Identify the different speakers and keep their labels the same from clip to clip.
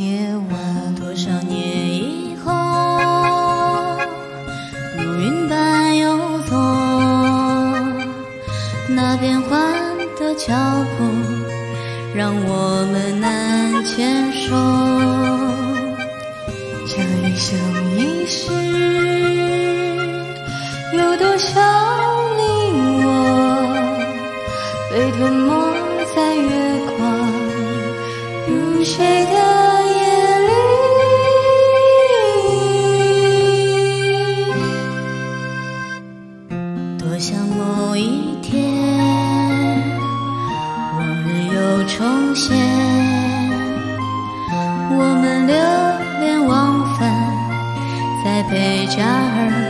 Speaker 1: 夜晚。
Speaker 2: 多少年以后，如云般游走，那变幻的脚步让我们难牵手。
Speaker 1: 这一生一世，有多少
Speaker 2: 某一天，往日又重现，我们流连忘返在贝加尔。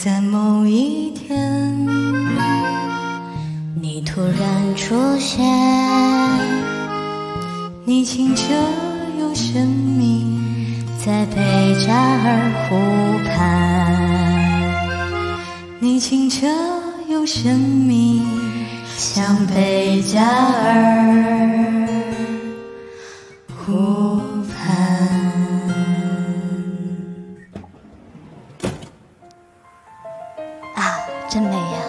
Speaker 1: 在某一天，
Speaker 2: 你突然出现，
Speaker 1: 你清澈又神秘，
Speaker 2: 在贝加尔湖畔，
Speaker 1: 你清澈又神秘，
Speaker 2: 像贝加尔湖。真美呀。